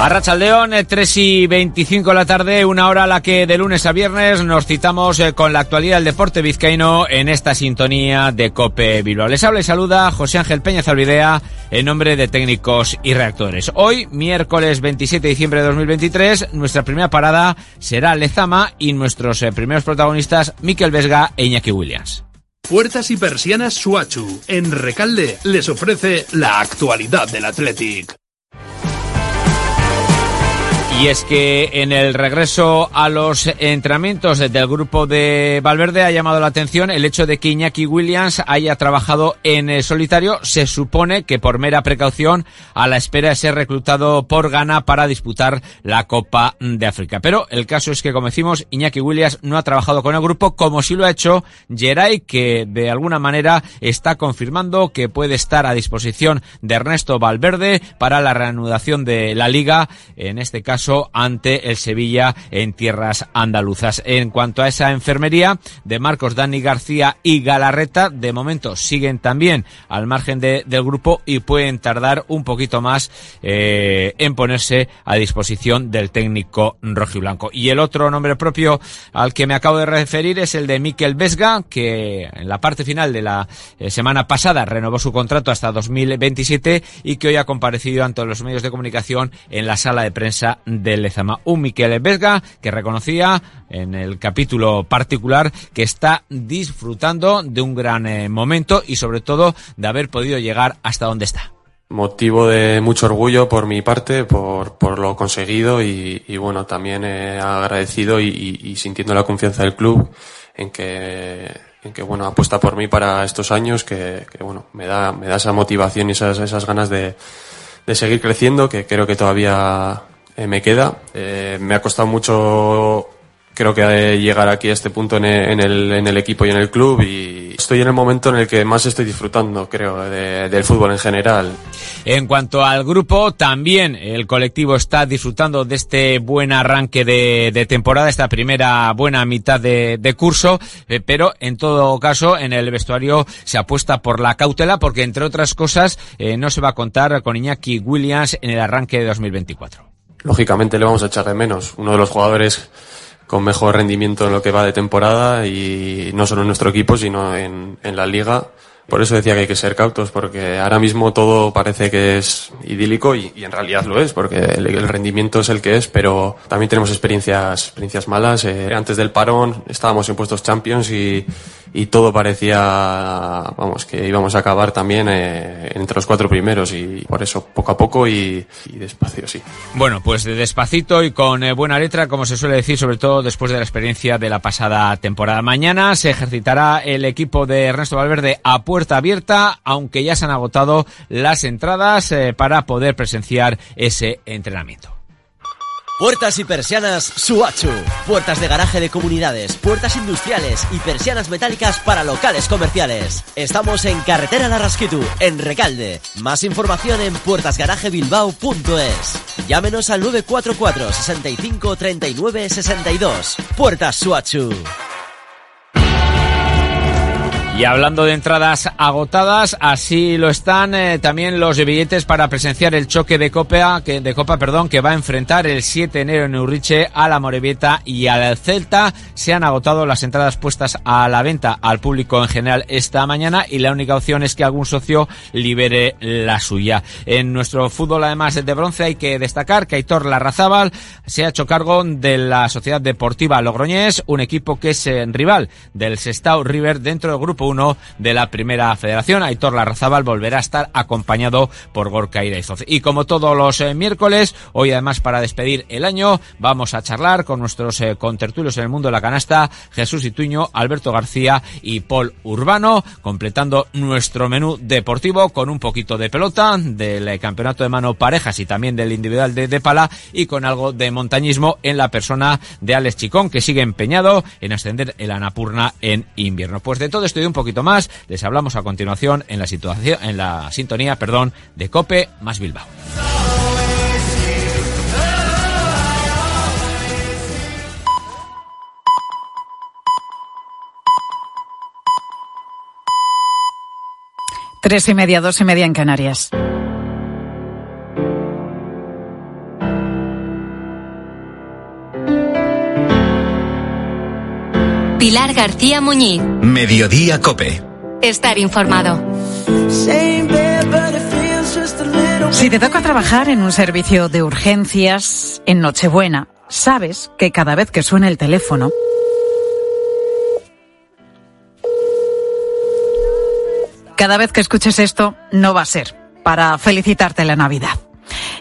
Arrachaldeón, 3 eh, y 25 de la tarde, una hora a la que de lunes a viernes nos citamos eh, con la actualidad del deporte vizcaíno en esta sintonía de Cope Bilbao. Les habla y saluda José Ángel Peña Zalvidea en nombre de técnicos y reactores. Hoy, miércoles 27 de diciembre de 2023, nuestra primera parada será Lezama y nuestros eh, primeros protagonistas Miquel Vesga e Iñaki Williams. Puertas y persianas Suachu, en Recalde, les ofrece la actualidad del Athletic. Y es que en el regreso a los entrenamientos del grupo de Valverde ha llamado la atención el hecho de que Iñaki Williams haya trabajado en solitario. Se supone que por mera precaución a la espera de ser reclutado por Ghana para disputar la Copa de África. Pero el caso es que, como decimos, Iñaki Williams no ha trabajado con el grupo como si lo ha hecho Geray, que de alguna manera está confirmando que puede estar a disposición de Ernesto Valverde para la reanudación de la liga. En este caso, ante el Sevilla en tierras andaluzas. En cuanto a esa enfermería de Marcos Dani García y Galarreta, de momento siguen también al margen del grupo y pueden tardar un poquito más eh, en ponerse a disposición del técnico rojiblanco. Y el otro nombre propio al que me acabo de referir es el de Miquel Vesga, que en la parte final de la eh, semana pasada renovó su contrato hasta 2027 y que hoy ha comparecido ante los medios de comunicación en la sala de prensa de Lezama. Un Miquel Vesga que reconocía en el capítulo particular que está disfrutando de un gran eh, momento y sobre todo de haber podido llegar hasta donde está. Motivo de mucho orgullo por mi parte, por, por lo conseguido y, bueno, también agradecido y, sintiendo la confianza del club en que, en que bueno, apuesta por mí para estos años, que, que bueno, me da, me da esa motivación y esas, esas ganas de, de seguir creciendo, que creo que todavía eh, me queda. Eh, me ha costado mucho, creo que llegar aquí a este punto en el, equipo y en el club y estoy en el momento en el que más estoy disfrutando, creo, del fútbol en general. En cuanto al grupo, también el colectivo está disfrutando de este buen arranque de, temporada, esta primera buena mitad de, curso, eh, pero en todo caso en el vestuario se apuesta por la cautela porque entre otras cosas no se va a contar con Iñaki Williams en el arranque de 2024 lógicamente le vamos a echar de menos. Uno de los jugadores con mejor rendimiento en lo que va de temporada y no solo en nuestro equipo, sino en, en la liga. Por eso decía que hay que ser cautos, porque ahora mismo todo parece que es idílico y, en realidad lo es, porque el, rendimiento es el que es, pero también tenemos experiencias, experiencias malas. Eh, antes del parón estábamos en puestos champions y, y todo parecía, vamos, que íbamos a acabar también eh, entre los cuatro primeros y por eso poco a poco y, despacio, sí. Bueno, pues de despacito y con eh, buena letra, como se suele decir, sobre todo después de la experiencia de la pasada temporada. Mañana se ejercitará el equipo de Ernesto Valverde a puerta abierta, aunque ya se han agotado las entradas eh, para poder presenciar ese entrenamiento. Puertas y persianas Suachu. Puertas de garaje de comunidades, puertas industriales y persianas metálicas para locales comerciales. Estamos en Carretera Larrasquitu, en Recalde. Más información en puertasgarajebilbao.es. Llámenos al 944 65 39 62. Puertas Suachu. Y hablando de entradas agotadas, así lo están eh, también los billetes para presenciar el choque de Copa, que, de Copa, perdón, que va a enfrentar el 7 de enero en Urriche a la Morevieta y al Celta. Se han agotado las entradas puestas a la venta al público en general esta mañana y la única opción es que algún socio libere la suya. En nuestro fútbol, además de bronce, hay que destacar que Aitor Larrazábal se ha hecho cargo de la Sociedad Deportiva Logroñés, un equipo que es eh, rival del Sestao River dentro del grupo de la Primera Federación. Aitor Larrazábal volverá a estar acompañado por Gorka Iraizoz. Y como todos los eh, miércoles, hoy además para despedir el año, vamos a charlar con nuestros eh, contertulios en el mundo de la canasta, Jesús Ituño, Alberto García y Paul Urbano, completando nuestro menú deportivo con un poquito de pelota, del eh, campeonato de mano parejas y también del individual de, de pala y con algo de montañismo en la persona de Alex Chicón, que sigue empeñado en ascender el Anapurna en invierno. Pues de todo esto y un poquito más. Les hablamos a continuación en la, situación, en la sintonía perdón, de Cope más Bilbao. Tres y media, dos y media en Canarias. Pilar García Muñiz. Mediodía Cope. Estar informado. Si te toca trabajar en un servicio de urgencias en Nochebuena, sabes que cada vez que suena el teléfono, cada vez que escuches esto, no va a ser para felicitarte la Navidad.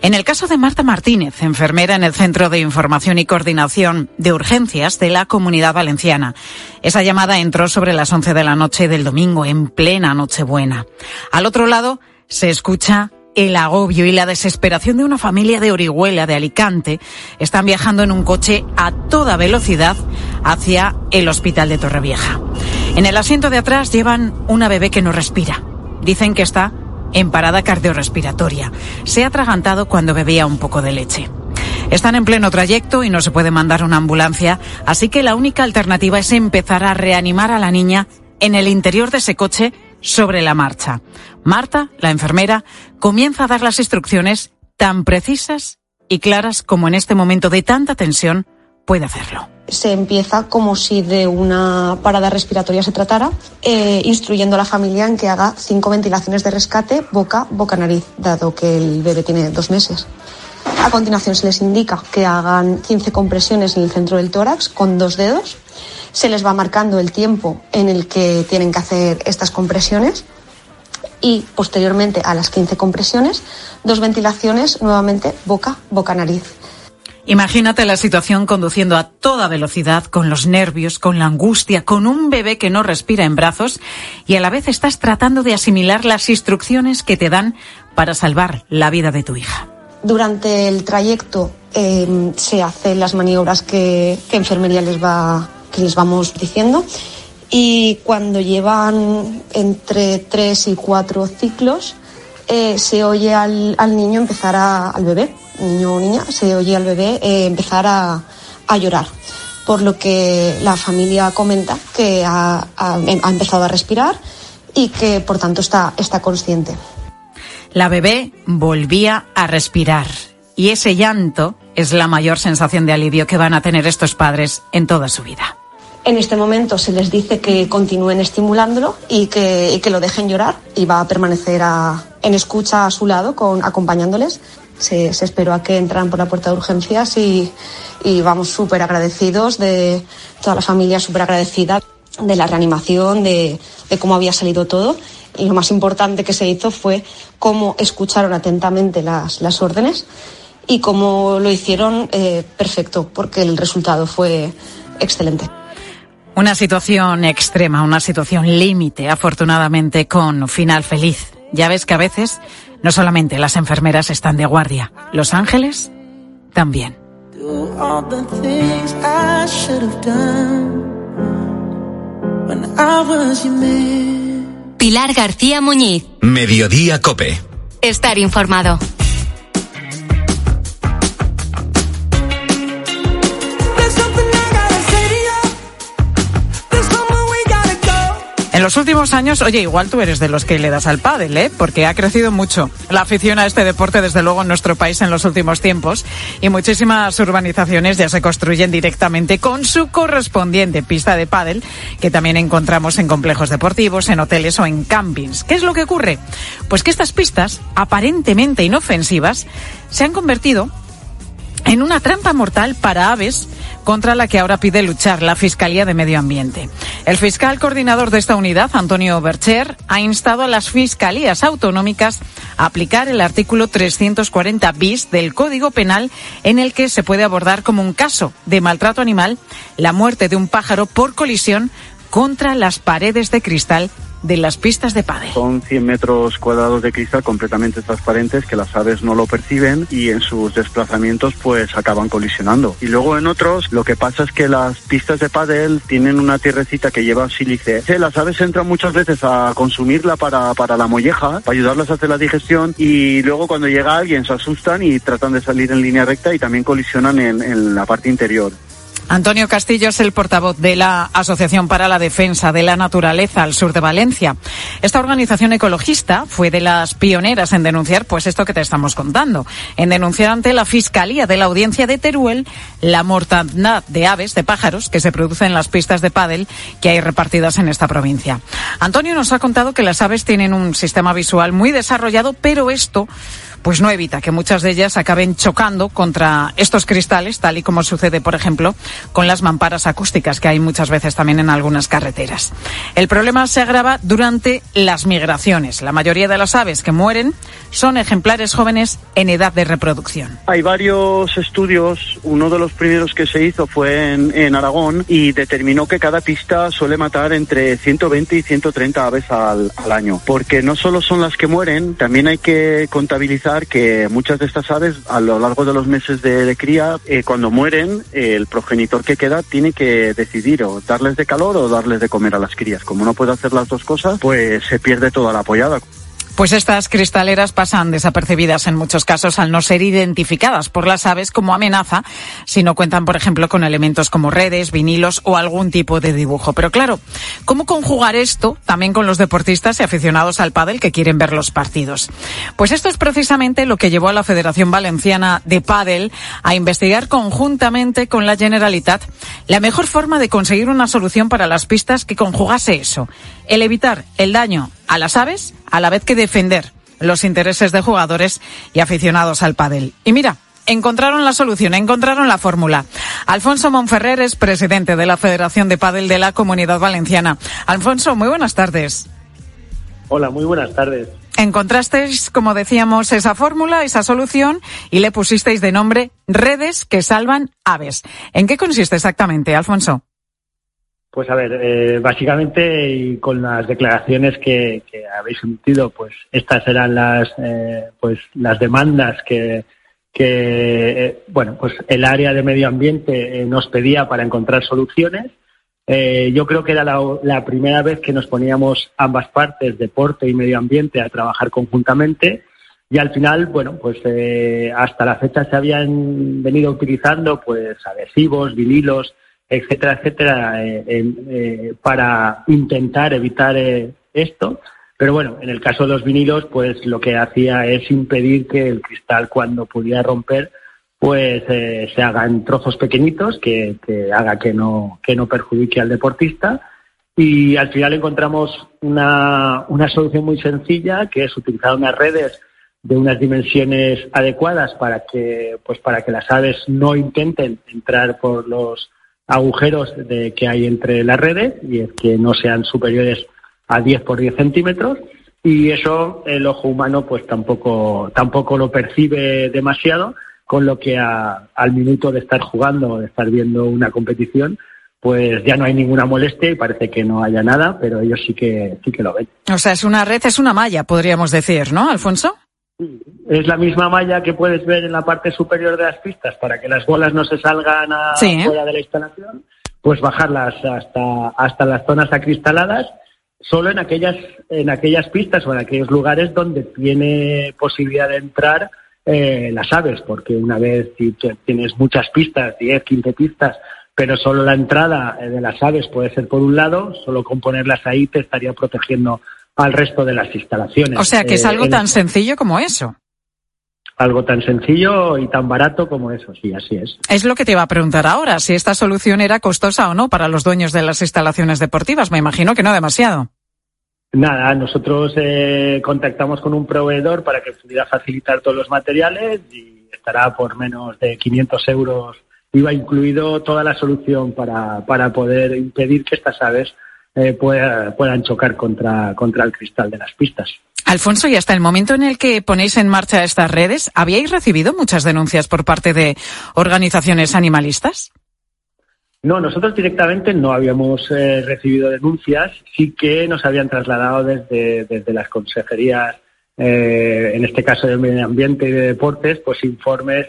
En el caso de Marta Martínez, enfermera en el Centro de Información y Coordinación de Urgencias de la Comunidad Valenciana, esa llamada entró sobre las 11 de la noche del domingo, en plena Nochebuena. Al otro lado se escucha el agobio y la desesperación de una familia de Orihuela, de Alicante, están viajando en un coche a toda velocidad hacia el hospital de Torrevieja. En el asiento de atrás llevan una bebé que no respira. Dicen que está en parada cardiorrespiratoria. Se ha atragantado cuando bebía un poco de leche. Están en pleno trayecto y no se puede mandar una ambulancia, así que la única alternativa es empezar a reanimar a la niña en el interior de ese coche sobre la marcha. Marta, la enfermera, comienza a dar las instrucciones tan precisas y claras como en este momento de tanta tensión puede hacerlo se empieza como si de una parada respiratoria se tratara, eh, instruyendo a la familia en que haga cinco ventilaciones de rescate boca, boca, nariz, dado que el bebé tiene dos meses. A continuación se les indica que hagan 15 compresiones en el centro del tórax con dos dedos. Se les va marcando el tiempo en el que tienen que hacer estas compresiones y posteriormente a las 15 compresiones, dos ventilaciones nuevamente boca, boca, nariz. Imagínate la situación conduciendo a toda velocidad, con los nervios, con la angustia, con un bebé que no respira en brazos y a la vez estás tratando de asimilar las instrucciones que te dan para salvar la vida de tu hija. Durante el trayecto em, se hacen las maniobras que, enfermería les va, que les vamos diciendo y cuando llevan entre tres y cuatro ciclos eh, se oye al, niño empezar a, al bebé niño o niña, se oye al bebé eh, empezar a, llorar. Por lo que la familia comenta que ha, empezado a respirar y que por tanto está, está consciente. La bebé volvía a respirar y ese llanto es la mayor sensación de alivio que van a tener estos padres en toda su vida. En este momento se les dice que continúen estimulándolo y que, que lo dejen llorar y va a permanecer en escucha a su lado, con, acompañándoles se, esperó a que entraran por la puerta de urgencias y, vamos súper agradecidos de toda la familia, súper agradecida de la reanimación, de, cómo había salido todo. Y lo más importante que se hizo fue cómo escucharon atentamente las, las órdenes y cómo lo hicieron eh, perfecto, porque el resultado fue excelente. Una situación extrema, una situación límite, afortunadamente con final feliz. Ya ves que a veces no solamente las enfermeras están de guardia, los ángeles también. Pilar García Muñiz. Mediodía Cope. Estar informado. Los últimos años, oye, igual tú eres de los que le das al pádel, ¿eh? Porque ha crecido mucho la afición a este deporte, desde luego, en nuestro país en los últimos tiempos. Y muchísimas urbanizaciones ya se construyen directamente con su correspondiente pista de pádel, que también encontramos en complejos deportivos, en hoteles o en campings. ¿Qué es lo que ocurre? Pues que estas pistas, aparentemente inofensivas, se han convertido en una trampa mortal para aves contra la que ahora pide luchar la Fiscalía de Medio Ambiente. El fiscal coordinador de esta unidad, Antonio Bercher, ha instado a las fiscalías autonómicas a aplicar el artículo 340 bis del Código Penal en el que se puede abordar como un caso de maltrato animal la muerte de un pájaro por colisión contra las paredes de cristal de las pistas de pádel. Son 100 metros cuadrados de cristal completamente transparentes que las aves no lo perciben y en sus desplazamientos pues acaban colisionando. Y luego en otros lo que pasa es que las pistas de pádel tienen una tierrecita que lleva sílice. Las aves entran muchas veces a consumirla para, para la molleja, para ayudarlas a hacer la digestión y luego cuando llega alguien se asustan y tratan de salir en línea recta y también colisionan en, en la parte interior. Antonio Castillo es el portavoz de la Asociación para la Defensa de la Naturaleza al sur de Valencia. Esta organización ecologista fue de las pioneras en denunciar, pues esto que te estamos contando, en denunciar ante la Fiscalía de la Audiencia de Teruel la mortandad de aves, de pájaros, que se produce en las pistas de pádel que hay repartidas en esta provincia. Antonio nos ha contado que las aves tienen un sistema visual muy desarrollado, pero esto pues no evita que muchas de ellas acaben chocando contra estos cristales, tal y como sucede, por ejemplo, con las mamparas acústicas que hay muchas veces también en algunas carreteras. El problema se agrava durante las migraciones. La mayoría de las aves que mueren son ejemplares jóvenes en edad de reproducción. Hay varios estudios, uno de los primeros que se hizo fue en, Aragón y determinó que cada pista suele matar entre 120 y 130 aves al, al año, porque no solo son las que mueren, también hay que contabilizar que muchas de estas aves a lo largo de los meses de, cría, eh, cuando mueren, el progenitor que queda tiene que decidir o darles de calor o darles de comer a las crías. Como no puede hacer las dos cosas, pues se pierde toda la apoyada. Pues estas cristaleras pasan desapercibidas en muchos casos al no ser identificadas por las aves como amenaza si no cuentan, por ejemplo, con elementos como redes, vinilos o algún tipo de dibujo. Pero claro, ¿cómo conjugar esto también con los deportistas y aficionados al pádel que quieren ver los partidos? Pues esto es precisamente lo que llevó a la Federación Valenciana de Pádel a investigar conjuntamente con la Generalitat la mejor forma de conseguir una solución para las pistas que conjugase eso, el evitar el daño a las aves a la vez que defender los intereses de jugadores y aficionados al pádel. Y mira, encontraron la solución, encontraron la fórmula. Alfonso Monferrer es presidente de la Federación de Pádel de la Comunidad Valenciana. Alfonso, muy buenas tardes. Hola, muy buenas tardes. Encontrasteis, como decíamos, esa fórmula, esa solución y le pusisteis de nombre redes que salvan aves. ¿En qué consiste exactamente, Alfonso? Pues a ver, eh, básicamente y con las declaraciones que, habéis emitido, pues estas eran las, eh, pues las demandas que, que eh, bueno, pues el área de medio ambiente nos pedía para encontrar soluciones. yo creo que era la, la, primera vez que nos poníamos ambas partes, deporte y medio ambiente, a trabajar conjuntamente. Y al final, bueno, pues hasta la fecha se habían venido utilizando pues adhesivos, vinilos, etcétera, etcétera, eh, eh, para intentar evitar eh, esto. Pero bueno, en el caso de los vinilos, pues lo que hacía es impedir que el cristal, cuando pudiera romper, pues se haga en trozos pequeñitos, que, haga que no, que no perjudique al deportista. Y al final encontramos una, una solución muy sencilla, que es utilizar unas redes de unas dimensiones adecuadas para que, pues para que las aves no intenten entrar por los agujeros de, que hay entre las redes y es que no sean superiores a 10 por 10 centímetros y eso el ojo humano pues tampoco tampoco lo percibe demasiado con lo que al minuto de estar jugando de estar viendo una competición pues ya no hay ninguna molestia y parece que no haya nada pero ellos sí que sí que lo ven. O sea es una red es una malla podríamos decir no Alfonso es la misma malla que puedes ver en la parte superior de las pistas para que las bolas no se salgan a fuera de la instalación, pues bajarlas hasta, hasta las zonas acristaladas, solo en aquellas, en aquellas pistas o en aquellos lugares donde tiene posibilidad de entrar eh, las aves, porque una vez si tienes muchas pistas, 10, 15 pistas, pero solo la entrada eh, de las aves puede ser por un lado, solo con ponerlas ahí te estaría protegiendo al resto de las instalaciones. O sea que es eh, algo tan sencillo como eso. Algo tan sencillo y tan barato como eso, sí, así es. Es lo que te iba a preguntar ahora, si esta solución era costosa o no para los dueños de las instalaciones deportivas. Me imagino que no demasiado. Nada, nosotros eh, contactamos con un proveedor para que pudiera facilitar todos los materiales y estará por menos de 500 euros. Iba incluido toda la solución para, para poder impedir que estas aves eh, puedan chocar contra, contra el cristal de las pistas. Alfonso, y hasta el momento en el que ponéis en marcha estas redes, ¿habíais recibido muchas denuncias por parte de organizaciones animalistas? No, nosotros directamente no habíamos eh, recibido denuncias, sí que nos habían trasladado desde, desde las consejerías, eh, en este caso de Medio Ambiente y de Deportes, pues informes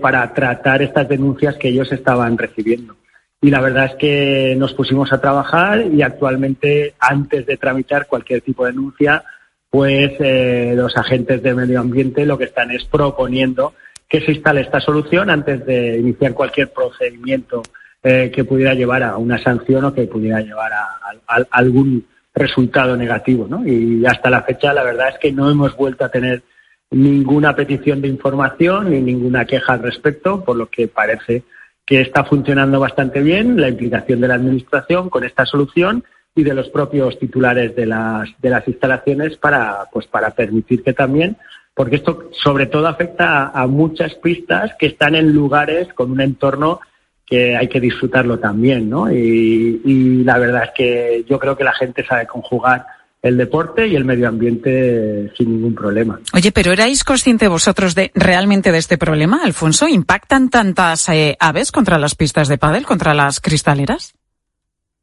para tratar estas denuncias que ellos estaban recibiendo y la verdad es que nos pusimos a trabajar y actualmente antes de tramitar cualquier tipo de denuncia, pues eh, los agentes de medio ambiente lo que están es proponiendo que se instale esta solución antes de iniciar cualquier procedimiento eh, que pudiera llevar a una sanción o que pudiera llevar a, algún resultado negativo. ¿no? Y hasta la fecha la verdad es que no hemos vuelto a tener ninguna petición de información ni ninguna queja al respecto, por lo que parece que está funcionando bastante bien la implicación de la Administración con esta solución y de los propios titulares de las, de las instalaciones para, pues, para permitir que también, porque esto sobre todo afecta a, muchas pistas que están en lugares con un entorno que hay que disfrutarlo también, ¿no? Y, y la verdad es que yo creo que la gente sabe conjugar el deporte y el medio ambiente sin ningún problema. Oye, pero ¿erais conscientes vosotros de realmente de este problema, Alfonso? ¿Impactan tantas eh, aves contra las pistas de pádel, contra las cristaleras?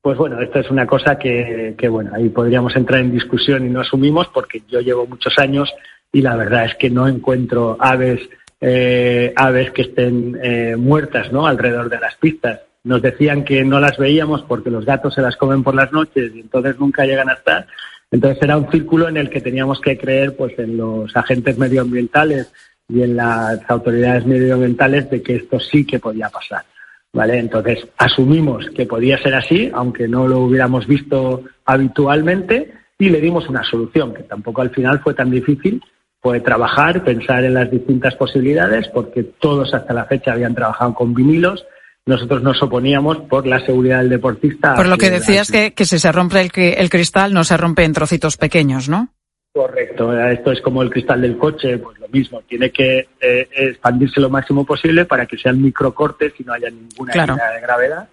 Pues bueno, esto es una cosa que, que, bueno, ahí podríamos entrar en discusión y no asumimos porque yo llevo muchos años y la verdad es que no encuentro aves eh, aves que estén eh, muertas, ¿no? Alrededor de las pistas. Nos decían que no las veíamos porque los gatos se las comen por las noches y entonces nunca llegan a estar entonces era un círculo en el que teníamos que creer pues en los agentes medioambientales y en las autoridades medioambientales de que esto sí que podía pasar. ¿Vale? Entonces asumimos que podía ser así, aunque no lo hubiéramos visto habitualmente, y le dimos una solución, que tampoco al final fue tan difícil, fue trabajar, pensar en las distintas posibilidades, porque todos hasta la fecha habían trabajado con vinilos, nosotros nos oponíamos por la seguridad del deportista. Por lo que decías que, que si se rompe el, el cristal no se rompe en trocitos pequeños, ¿no? Correcto, esto es como el cristal del coche, pues lo mismo, tiene que eh, expandirse lo máximo posible para que sean microcortes y no haya ninguna claro. de gravedad.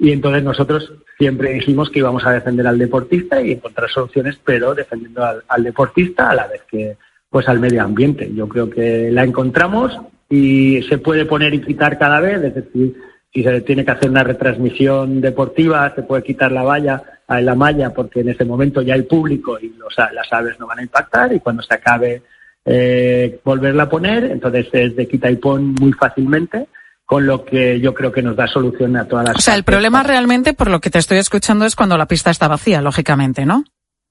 Y entonces nosotros siempre dijimos que íbamos a defender al deportista y encontrar soluciones, pero defendiendo al, al deportista a la vez que pues al medio ambiente. Yo creo que la encontramos y se puede poner y quitar cada vez, es decir, si se tiene que hacer una retransmisión deportiva, se puede quitar la valla, a la malla, porque en ese momento ya hay público y los, las aves no van a impactar, y cuando se acabe eh, volverla a poner, entonces es de quita y pon muy fácilmente, con lo que yo creo que nos da solución a todas las. O sea, el problema realmente, por lo que te estoy escuchando, es cuando la pista está vacía, lógicamente, ¿no?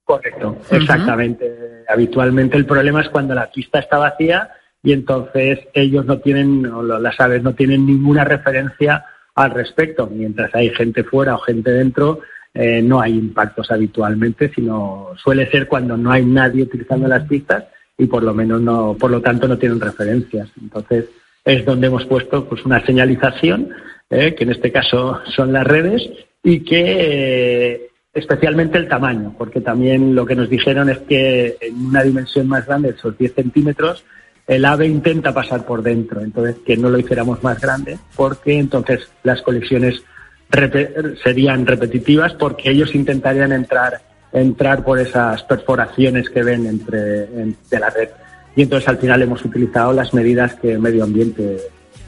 Correcto, exactamente. Habitualmente el problema es cuando la pista está vacía y entonces ellos no tienen, o las aves no tienen ninguna referencia al respecto. Mientras hay gente fuera o gente dentro, eh, no hay impactos habitualmente, sino suele ser cuando no hay nadie utilizando las pistas y por lo menos no, por lo tanto no tienen referencias. Entonces es donde hemos puesto pues una señalización, eh, que en este caso son las redes, y que eh, especialmente el tamaño, porque también lo que nos dijeron es que en una dimensión más grande, esos 10 centímetros, el ave intenta pasar por dentro, entonces que no lo hiciéramos más grande, porque entonces las colisiones serían repetitivas, porque ellos intentarían entrar entrar por esas perforaciones que ven entre de la red. Y entonces al final hemos utilizado las medidas que el medio ambiente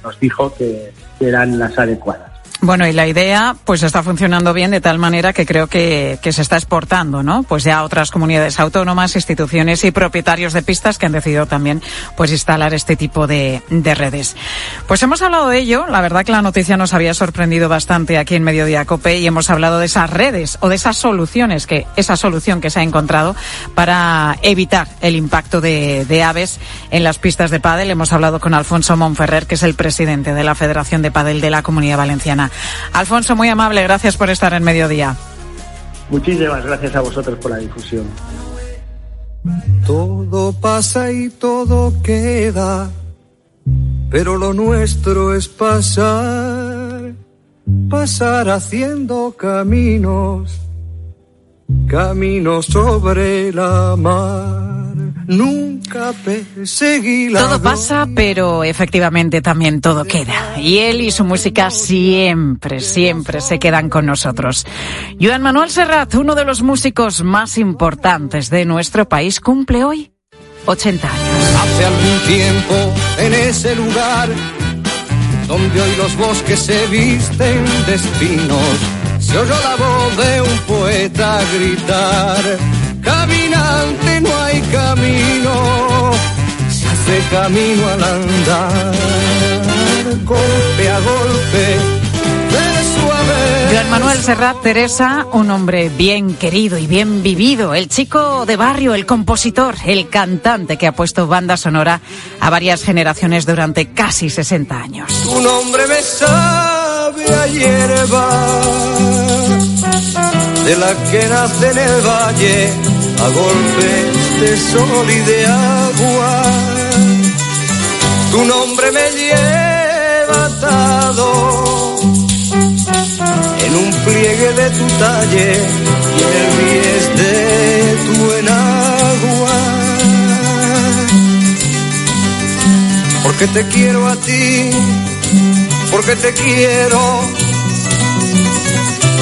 nos dijo que eran las adecuadas. Bueno, y la idea pues está funcionando bien de tal manera que creo que, que, se está exportando, ¿no? Pues ya otras comunidades autónomas, instituciones y propietarios de pistas que han decidido también pues instalar este tipo de, de redes. Pues hemos hablado de ello, la verdad que la noticia nos había sorprendido bastante aquí en Mediodía Cope y hemos hablado de esas redes o de esas soluciones que, esa solución que se ha encontrado para evitar el impacto de, de aves en las pistas de pádel. Hemos hablado con Alfonso Monferrer, que es el presidente de la Federación de Pádel de la Comunidad Valenciana. Alfonso, muy amable, gracias por estar en mediodía. Muchísimas gracias a vosotros por la difusión. Todo pasa y todo queda, pero lo nuestro es pasar, pasar haciendo caminos, caminos sobre la mar. Nunca perseguí la Todo pasa, pero efectivamente también todo queda. Y él y su música siempre, siempre se quedan con nosotros. Joan Manuel Serrat, uno de los músicos más importantes de nuestro país, cumple hoy 80 años. Hace algún tiempo, en ese lugar, donde hoy los bosques se visten de espinos, se oyó la voz de un poeta gritar caminante no hay camino, se hace camino al andar, golpe a golpe. Joan Manuel Serrat Teresa, un hombre bien querido y bien vivido, el chico de barrio, el compositor, el cantante que ha puesto banda sonora a varias generaciones durante casi 60 años. Un hombre me sabe a hierba, de la que nace en el valle a golpes de sol y de agua. Tu nombre me lleva atado en un pliegue de tu talle y en el bies de tu enagua. Porque te quiero a ti, porque te quiero.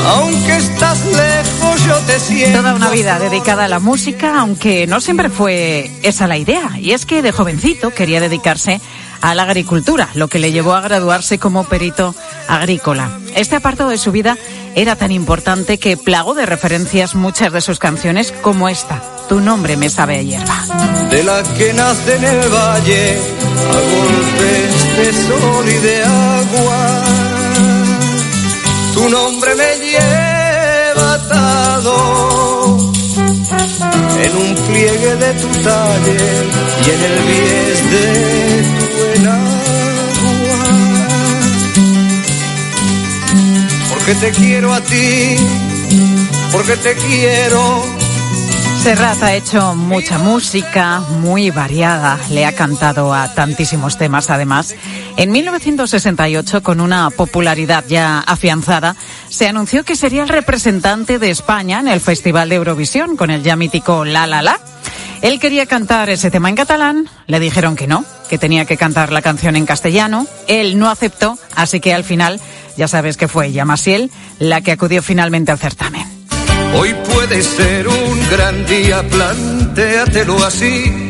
Aunque estás lejos, yo te siento. Toda una vida dedicada a la música, aunque no siempre fue esa la idea. Y es que de jovencito quería dedicarse a la agricultura, lo que le llevó a graduarse como perito agrícola. Este apartado de su vida era tan importante que plagó de referencias muchas de sus canciones como esta, Tu nombre me sabe a hierba. De la que nace en el valle a golpes de sol y de agua. Tu nombre me lleva atado en un pliegue de tu talle y en el bies de tu enagua. Porque te quiero a ti, porque te quiero. Serrat ha hecho mucha música, muy variada, le ha cantado a tantísimos temas además. En 1968, con una popularidad ya afianzada, se anunció que sería el representante de España en el Festival de Eurovisión con el ya mítico La La La. Él quería cantar ese tema en catalán, le dijeron que no, que tenía que cantar la canción en castellano. Él no aceptó, así que al final, ya sabes que fue ella, la que acudió finalmente al certamen. Hoy puede ser un gran día, plantéatelo así.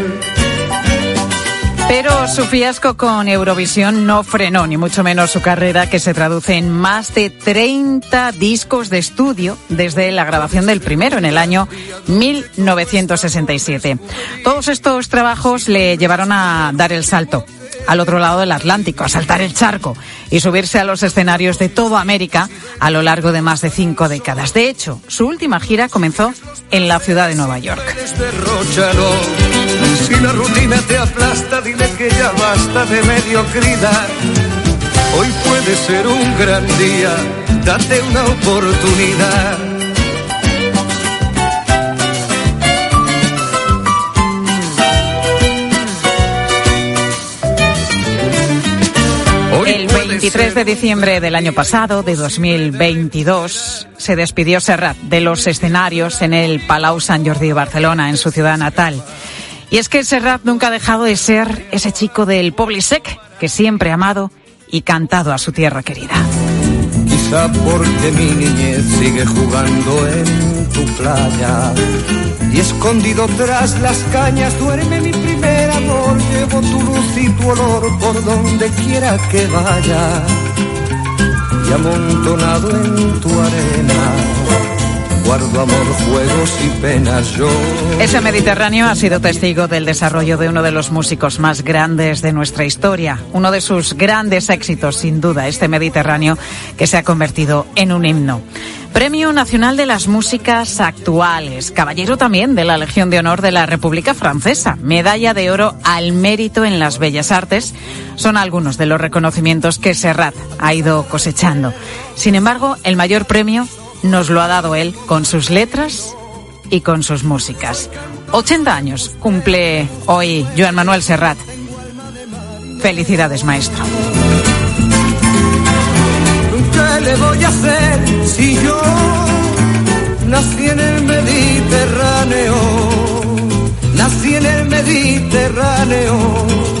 Pero su fiasco con Eurovisión no frenó, ni mucho menos su carrera, que se traduce en más de 30 discos de estudio desde la grabación del primero en el año 1967. Todos estos trabajos le llevaron a dar el salto al otro lado del Atlántico, a saltar el charco y subirse a los escenarios de toda América a lo largo de más de cinco décadas. De hecho, su última gira comenzó en la ciudad de Nueva York. Si la rutina te aplasta, dile que ya basta de mediocridad. Hoy puede ser un gran día, date una oportunidad. 23 de diciembre del año pasado, de 2022, se despidió Serrat de los escenarios en el Palau Sant Jordi de Barcelona, en su ciudad natal. Y es que Serrat nunca ha dejado de ser ese chico del Poblisec que siempre ha amado y cantado a su tierra querida. Quizá porque mi niñez sigue jugando en tu playa y escondido tras las cañas duerme mi primer amor. Llevo tu luz y tu olor por donde quiera que vaya y amontonado en tu arena. Guardo amor, juegos y penas yo. Ese Mediterráneo ha sido testigo del desarrollo de uno de los músicos más grandes de nuestra historia, uno de sus grandes éxitos, sin duda, este Mediterráneo que se ha convertido en un himno. Premio Nacional de las Músicas Actuales, caballero también de la Legión de Honor de la República Francesa, medalla de oro al mérito en las bellas artes, son algunos de los reconocimientos que Serrat ha ido cosechando. Sin embargo, el mayor premio nos lo ha dado él con sus letras y con sus músicas. 80 años cumple hoy Joan Manuel Serrat. Felicidades, maestro. ¿Qué le voy a hacer si yo nací en el Mediterráneo? Nací en el Mediterráneo.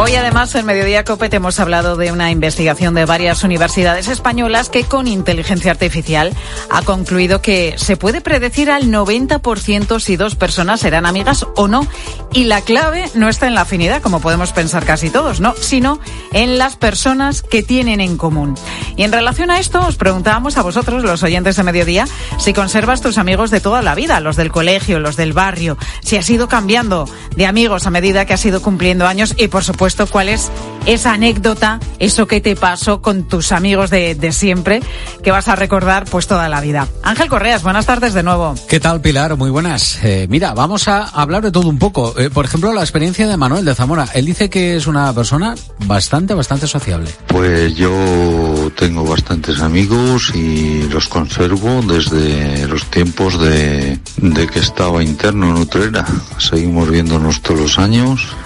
Hoy además en Mediodía Cope te hemos hablado de una investigación de varias universidades españolas que con inteligencia artificial ha concluido que se puede predecir al 90% si dos personas serán amigas o no. Y la clave no está en la afinidad, como podemos pensar casi todos, no, sino en las personas que tienen en común. Y en relación a esto os preguntábamos a vosotros, los oyentes de Mediodía, si conservas tus amigos de toda la vida, los del colegio, los del barrio, si has ido cambiando de amigos a medida que has ido cumpliendo años y por supuesto cuál es esa anécdota, eso que te pasó con tus amigos de, de, siempre, que vas a recordar pues toda la vida. Ángel Correas, buenas tardes de nuevo. ¿Qué tal, Pilar? Muy buenas. Eh, mira, vamos a hablar de todo un poco. Eh, por ejemplo, la experiencia de Manuel de Zamora. Él dice que es una persona bastante, bastante sociable. Pues yo tengo bastantes amigos y los conservo desde los tiempos de, de que estaba interno en Utrera. Seguimos viéndonos todos los años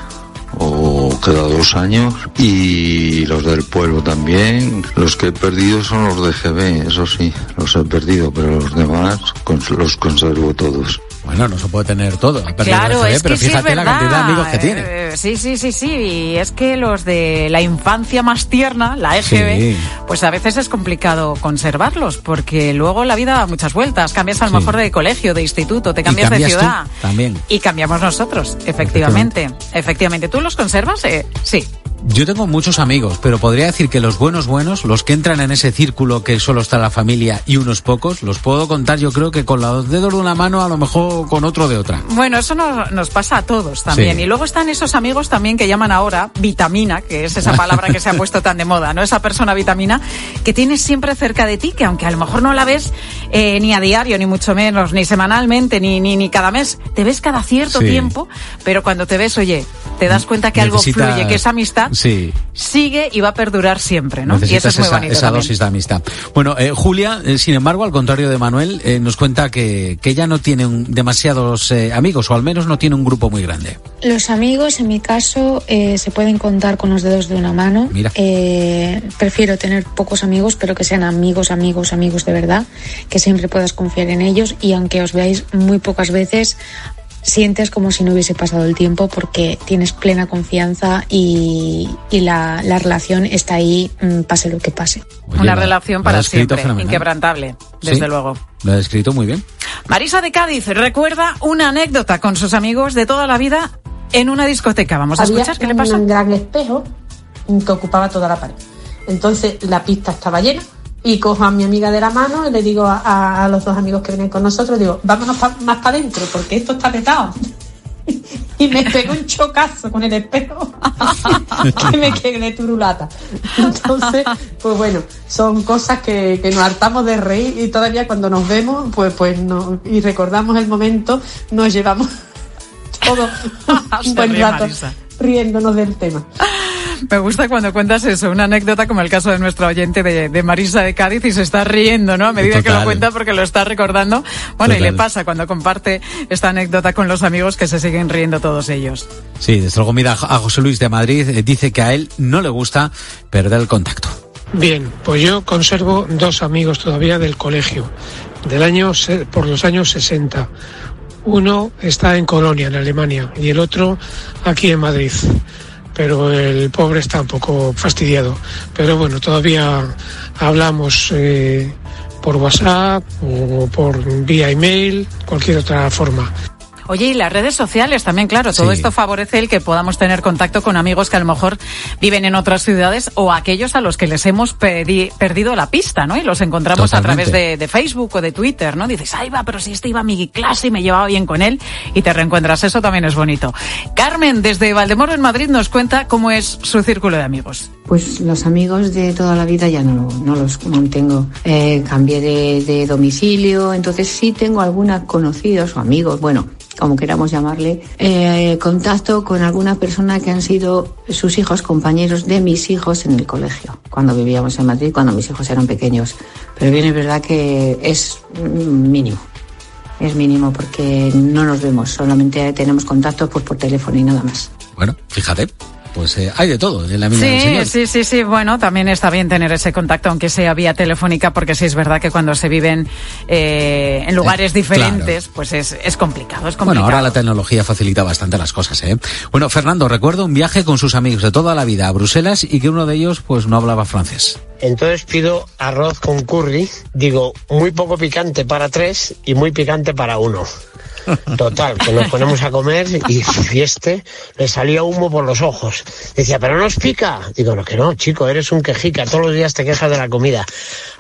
o cada dos años y los del pueblo también. Los que he perdido son los de GB, eso sí, los he perdido, pero los demás los conservo todos. Bueno, no se puede tener todo. Claro, es pero que sí fíjate es la cantidad de amigos que tiene. Eh, sí, sí, sí, sí. Y es que los de la infancia más tierna, la EGB, Sí. pues a veces es complicado conservarlos, porque luego la vida da muchas vueltas. Cambias a lo Sí. mejor de colegio, de instituto, te cambias, cambias de tú ciudad. también. Y cambiamos nosotros, efectivamente. Efectivamente. ¿Tú los conservas? Eh, sí. Yo tengo muchos amigos, pero podría decir que los buenos buenos, los que entran en ese círculo que solo está la familia y unos pocos, los puedo contar yo creo que con los dedos de una mano, a lo mejor con otro de otra. Bueno, eso nos, nos pasa a todos también. Sí. Y luego están esos amigos también que llaman ahora vitamina, que es esa palabra que se ha puesto tan de moda, ¿no? Esa persona vitamina que tienes siempre cerca de ti, que aunque a lo mejor no la ves eh, ni a diario, ni mucho menos, ni semanalmente, ni, ni, ni cada mes, te ves cada cierto Sí. tiempo, pero cuando te ves, oye, te das cuenta que algo fluye, que esa amistad Sí. sigue y va a perdurar siempre, ¿no? Y eso Necesitas es muy esa, bonito esa también. dosis de amistad. Bueno, eh, Julia, eh, sin embargo, al contrario de Manuel, eh, nos cuenta que, que ella no tiene un- demasiados eh, amigos, o al menos no tiene un grupo muy grande. Los amigos, en mi caso, eh, se pueden contar con los dedos de una mano. Mira. Eh, prefiero tener pocos amigos, pero que sean amigos, amigos, amigos de verdad, que siempre puedas confiar en ellos y aunque os veáis muy pocas veces, sientes como si no hubiese pasado el tiempo porque tienes plena confianza y, y la, la relación está ahí, mm, pase lo que pase. Oye, Una lo- relación para siempre, fenomenal. inquebrantable, desde Sí, luego. Lo ha descrito muy bien. Marisa de Cádiz recuerda una anécdota con sus amigos de toda la vida en una discoteca. Vamos a Había escuchar qué le pasó. un gran espejo que ocupaba toda la pared. Entonces la pista estaba llena y cojo a mi amiga de la mano y le digo a, a- a los dos amigos que vienen con nosotros, digo, vámonos pa- más para adentro porque esto está petado. Y me pegó un chocazo con el espejo que me quedé turulata. Entonces, pues bueno, son cosas que, que nos hartamos de reír y todavía cuando nos vemos, pues, pues no, y recordamos el momento, nos llevamos todo un buen rato riéndonos del tema. Me gusta cuando cuentas eso, una anécdota como el caso de nuestra oyente de, de Marisa de Cádiz y se está riendo, ¿no? A medida que lo cuenta porque lo está recordando. Bueno, y le pasa cuando comparte esta anécdota con los amigos que se siguen riendo todos ellos. Sí, desde luego, mira, a José Luis de Madrid eh, dice que a él no le gusta perder el contacto. Bien, pues yo conservo dos amigos todavía del colegio, del año se- por los años 60. Uno está en Colonia, en Alemania, y el otro aquí en Madrid. Pero el pobre está un poco fastidiado. Pero bueno, todavía hablamos eh, por WhatsApp o por vía email, cualquier otra forma. Oye, y las redes sociales también, claro, todo Sí. esto favorece el que podamos tener contacto con amigos que a lo mejor viven en otras ciudades o aquellos a los que les hemos pedi- perdido la pista, ¿no? Y los encontramos a través de, de Facebook o de Twitter, ¿no? Dices, ay, va, pero si este iba a mi clase y me llevaba bien con él y te reencuentras, eso también es bonito. Carmen, desde Valdemoro en Madrid, nos cuenta cómo es su círculo de amigos. Pues los amigos de toda la vida ya no, no los mantengo. Eh, cambié de, domicilio, entonces sí tengo algunos conocidos o amigos, bueno, como queramos llamarle, eh, contacto con alguna persona que han sido sus hijos compañeros de mis hijos en el colegio, cuando vivíamos en Madrid, cuando mis hijos eran pequeños. Pero bien es verdad que es mínimo. Es mínimo porque no nos vemos, solamente tenemos contacto pues, por teléfono y nada más. Bueno, fíjate. Pues eh, hay de todo en la del Sí, Señor. sí, sí, sí. Bueno, también está bien tener ese contacto, aunque sea vía telefónica, porque sí es verdad que cuando se viven eh, en lugares diferentes, pues es, es complicado, es Bueno, complicado. ahora la tecnología facilita bastante las cosas, ¿eh? Bueno, Fernando, recuerdo un viaje con sus amigos de toda la vida a Bruselas y que uno de ellos, pues, no hablaba francés. Entonces pido arroz con curry, digo muy poco picante para tres y muy picante para uno. Total, que nos ponemos a comer y fieste, le salía humo por los ojos. Decía, pero no os pica. Digo, no, que no, chico, eres un quejica, todos los días te quejas de la comida.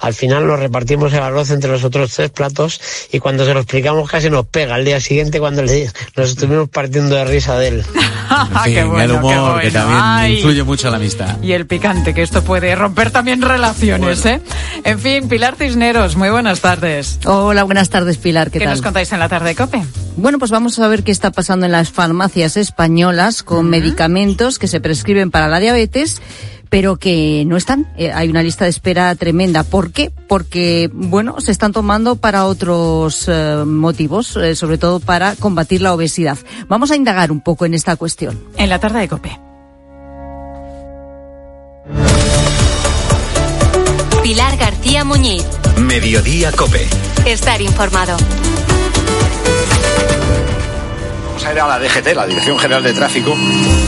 Al final nos repartimos el arroz entre los otros tres platos y cuando se lo explicamos casi nos pega. Al día siguiente cuando le, nos estuvimos partiendo de risa de él. En fin, qué bueno, el humor, qué bueno. que también Ay. influye mucho en la amistad. Y el picante, que esto puede romper también relaciones, ¿eh? En fin, Pilar Cisneros, muy buenas tardes. Hola, buenas tardes, Pilar. ¿Qué, ¿Qué tal? nos contáis en la tarde de COPE? Bueno, pues vamos a ver qué está pasando en las farmacias españolas con medicamentos que se prescriben para la diabetes, pero que no están. Eh, hay una lista de espera tremenda. ¿Por qué? Porque, bueno, se están tomando para otros eh, motivos, eh, sobre todo para combatir la obesidad. Vamos a indagar un poco en esta cuestión. En la tarde de COPE. Pilar García Muñiz. Mediodía Cope. Estar informado. Vamos a ir a la DGT, la Dirección General de Tráfico.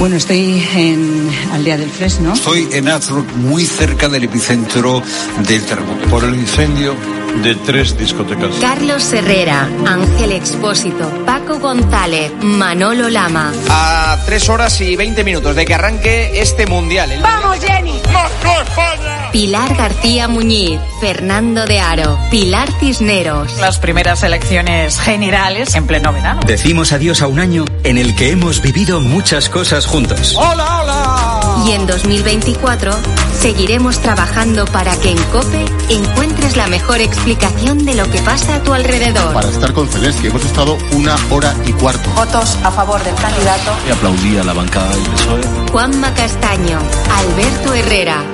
Bueno, estoy en Aldea del Fresno. Estoy en Azrock, muy cerca del epicentro del terremoto. Por el incendio de tres discotecas. Carlos Herrera, Ángel Expósito, Paco González, Manolo Lama. A tres horas y 20 minutos de que arranque este mundial. El ¡Vamos, Jenny! Pilar García Muñiz, Fernando de Aro, Pilar Cisneros. Las primeras elecciones generales en pleno verano. Decimos adiós a un año en el que hemos vivido muchas cosas juntos. ¡Hola, hola! Y en 2024 seguiremos trabajando para que en COPE encuentres la mejor explicación de lo que pasa a tu alrededor. Para estar con Zelensky hemos estado una hora y cuarto. Votos a favor del candidato. Y aplaudí a la bancada del PSOE. Juanma Castaño, Alberto Herrera.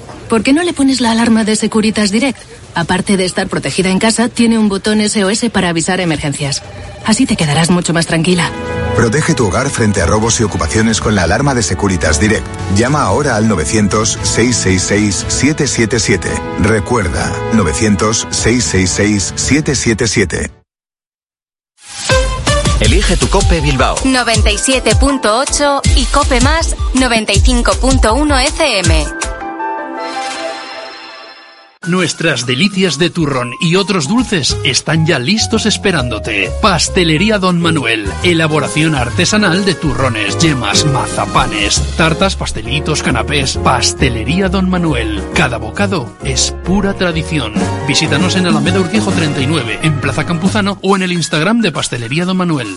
¿Por qué no le pones la alarma de Securitas Direct? Aparte de estar protegida en casa, tiene un botón SOS para avisar emergencias. Así te quedarás mucho más tranquila. Protege tu hogar frente a robos y ocupaciones con la alarma de Securitas Direct. Llama ahora al 900-666-777. Recuerda, 900-666-777. Elige tu Cope Bilbao. 97.8 y Cope Más 95.1 FM. Nuestras delicias de turrón y otros dulces están ya listos esperándote. Pastelería Don Manuel. Elaboración artesanal de turrones, yemas, mazapanes, tartas, pastelitos, canapés. Pastelería Don Manuel. Cada bocado es pura tradición. Visítanos en Alameda Urquijo 39, en Plaza Campuzano o en el Instagram de Pastelería Don Manuel.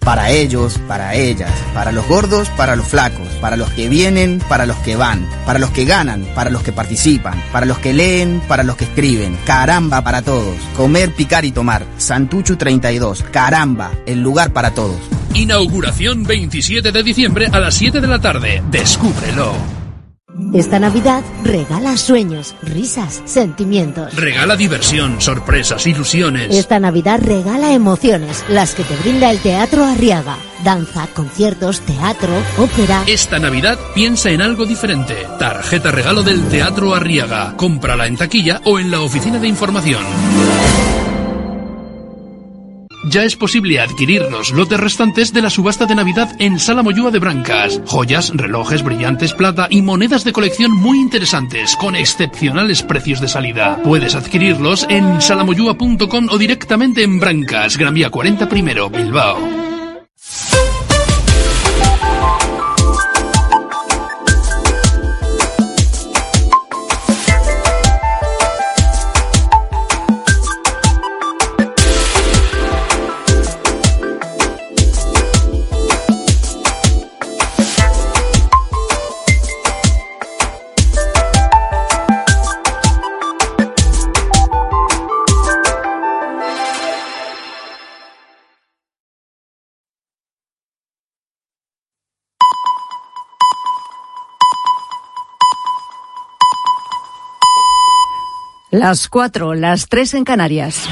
Para ellos, para ellas, para los gordos, para los flacos, para los que vienen, para los que van, para los que ganan, para los que participan, para los que leen, para los que escriben. Caramba para todos. Comer, picar y tomar. Santuchu 32. Caramba, el lugar para todos. Inauguración 27 de diciembre a las 7 de la tarde. Descúbrelo. Esta Navidad regala sueños, risas, sentimientos. Regala diversión, sorpresas, ilusiones. Esta Navidad regala emociones, las que te brinda el Teatro Arriaga. Danza, conciertos, teatro, ópera. Esta Navidad piensa en algo diferente. Tarjeta regalo del Teatro Arriaga. Cómprala en taquilla o en la oficina de información. Ya es posible adquirir los lotes restantes de la subasta de Navidad en Sala Moyúa de Brancas. Joyas, relojes, brillantes, plata y monedas de colección muy interesantes con excepcionales precios de salida. Puedes adquirirlos en salamoyúa.com o directamente en Brancas, Gran Vía 40 primero, Bilbao. Las cuatro, las tres en Canarias.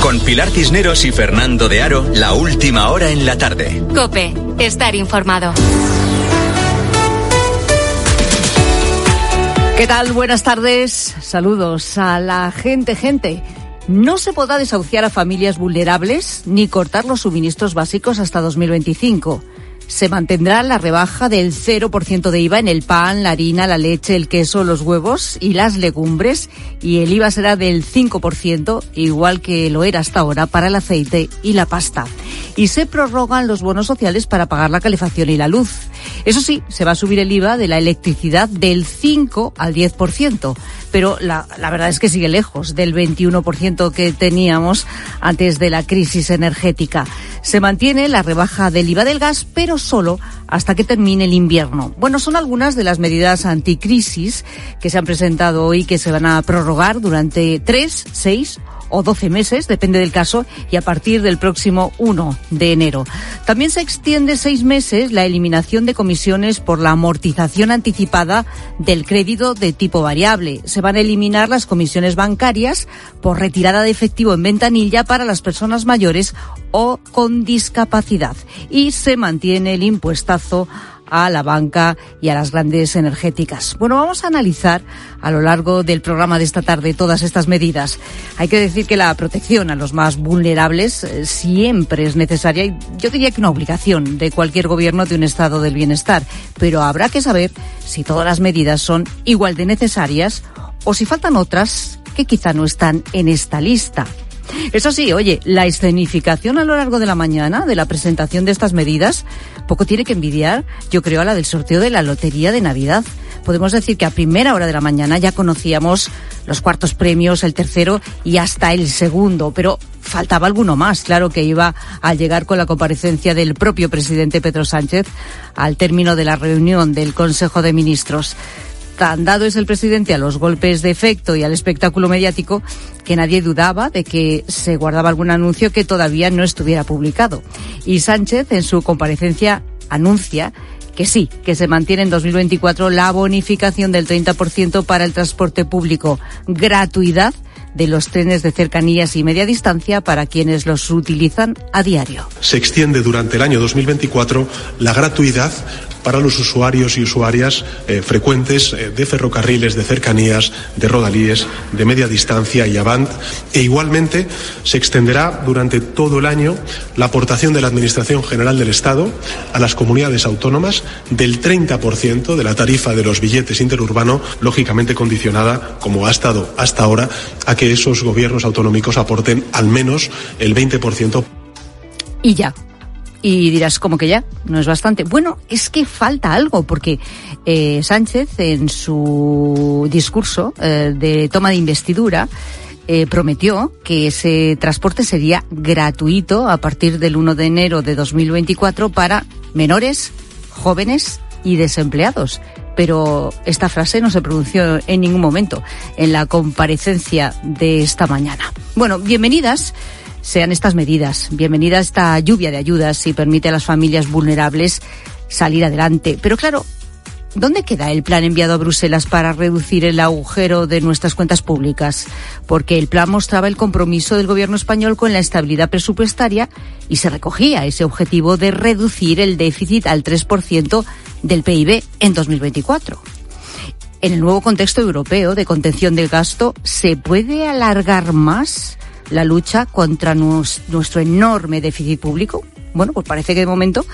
Con Pilar Cisneros y Fernando de Aro, la última hora en la tarde. Cope, estar informado. ¿Qué tal? Buenas tardes. Saludos a la gente, gente. No se podrá desahuciar a familias vulnerables ni cortar los suministros básicos hasta 2025 se mantendrá la rebaja del 0% de IVA en el pan, la harina, la leche, el queso, los huevos y las legumbres y el IVA será del 5%, igual que lo era hasta ahora para el aceite y la pasta. Y se prorrogan los bonos sociales para pagar la calefacción y la luz. Eso sí, se va a subir el IVA de la electricidad del 5 al 10%, pero la, la verdad es que sigue lejos del 21% que teníamos antes de la crisis energética. Se mantiene la rebaja del IVA del gas, pero solo hasta que termine el invierno. Bueno, son algunas de las medidas anticrisis que se han presentado hoy que se van a prorrogar durante tres, seis o 12 meses, depende del caso, y a partir del próximo 1 de enero. También se extiende seis meses la eliminación de comisiones por la amortización anticipada del crédito de tipo variable. Se van a eliminar las comisiones bancarias por retirada de efectivo en ventanilla para las personas mayores o con discapacidad. Y se mantiene el impuestazo a la banca y a las grandes energéticas. Bueno, vamos a analizar a lo largo del programa de esta tarde todas estas medidas. Hay que decir que la protección a los más vulnerables eh, siempre es necesaria y yo diría que una obligación de cualquier gobierno de un estado del bienestar, pero habrá que saber si todas las medidas son igual de necesarias o si faltan otras que quizá no están en esta lista. Eso sí, oye, la escenificación a lo largo de la mañana de la presentación de estas medidas poco tiene que envidiar, yo creo, a la del sorteo de la Lotería de Navidad. Podemos decir que a primera hora de la mañana ya conocíamos los cuartos premios, el tercero y hasta el segundo, pero faltaba alguno más, claro que iba a llegar con la comparecencia del propio presidente Pedro Sánchez al término de la reunión del Consejo de Ministros tan dado es el presidente a los golpes de efecto y al espectáculo mediático que nadie dudaba de que se guardaba algún anuncio que todavía no estuviera publicado. Y Sánchez, en su comparecencia, anuncia que sí, que se mantiene en 2024 la bonificación del 30% para el transporte público, gratuidad de los trenes de cercanías y media distancia para quienes los utilizan a diario. Se extiende durante el año 2024 la gratuidad para los usuarios y usuarias eh, frecuentes eh, de ferrocarriles, de cercanías, de rodalíes, de media distancia y avant. E igualmente se extenderá durante todo el año la aportación de la Administración General del Estado a las comunidades autónomas del 30% de la tarifa de los billetes interurbanos, lógicamente condicionada, como ha estado hasta ahora, a que esos gobiernos autonómicos aporten al menos el 20%. Y ya, y dirás, como que ya? No es bastante. Bueno, es que falta algo, porque eh, Sánchez, en su discurso eh, de toma de investidura, eh, prometió que ese transporte sería gratuito a partir del 1 de enero de 2024 para menores, jóvenes y desempleados. Pero esta frase no se pronunció en ningún momento en la comparecencia de esta mañana. Bueno, bienvenidas sean estas medidas. Bienvenida esta lluvia de ayudas y permite a las familias vulnerables salir adelante. Pero claro, ¿Dónde queda el plan enviado a Bruselas para reducir el agujero de nuestras cuentas públicas? Porque el plan mostraba el compromiso del gobierno español con la estabilidad presupuestaria y se recogía ese objetivo de reducir el déficit al 3% del PIB en 2024. En el nuevo contexto europeo de contención del gasto, ¿se puede alargar más la lucha contra nuestro enorme déficit público? Bueno, pues parece que de momento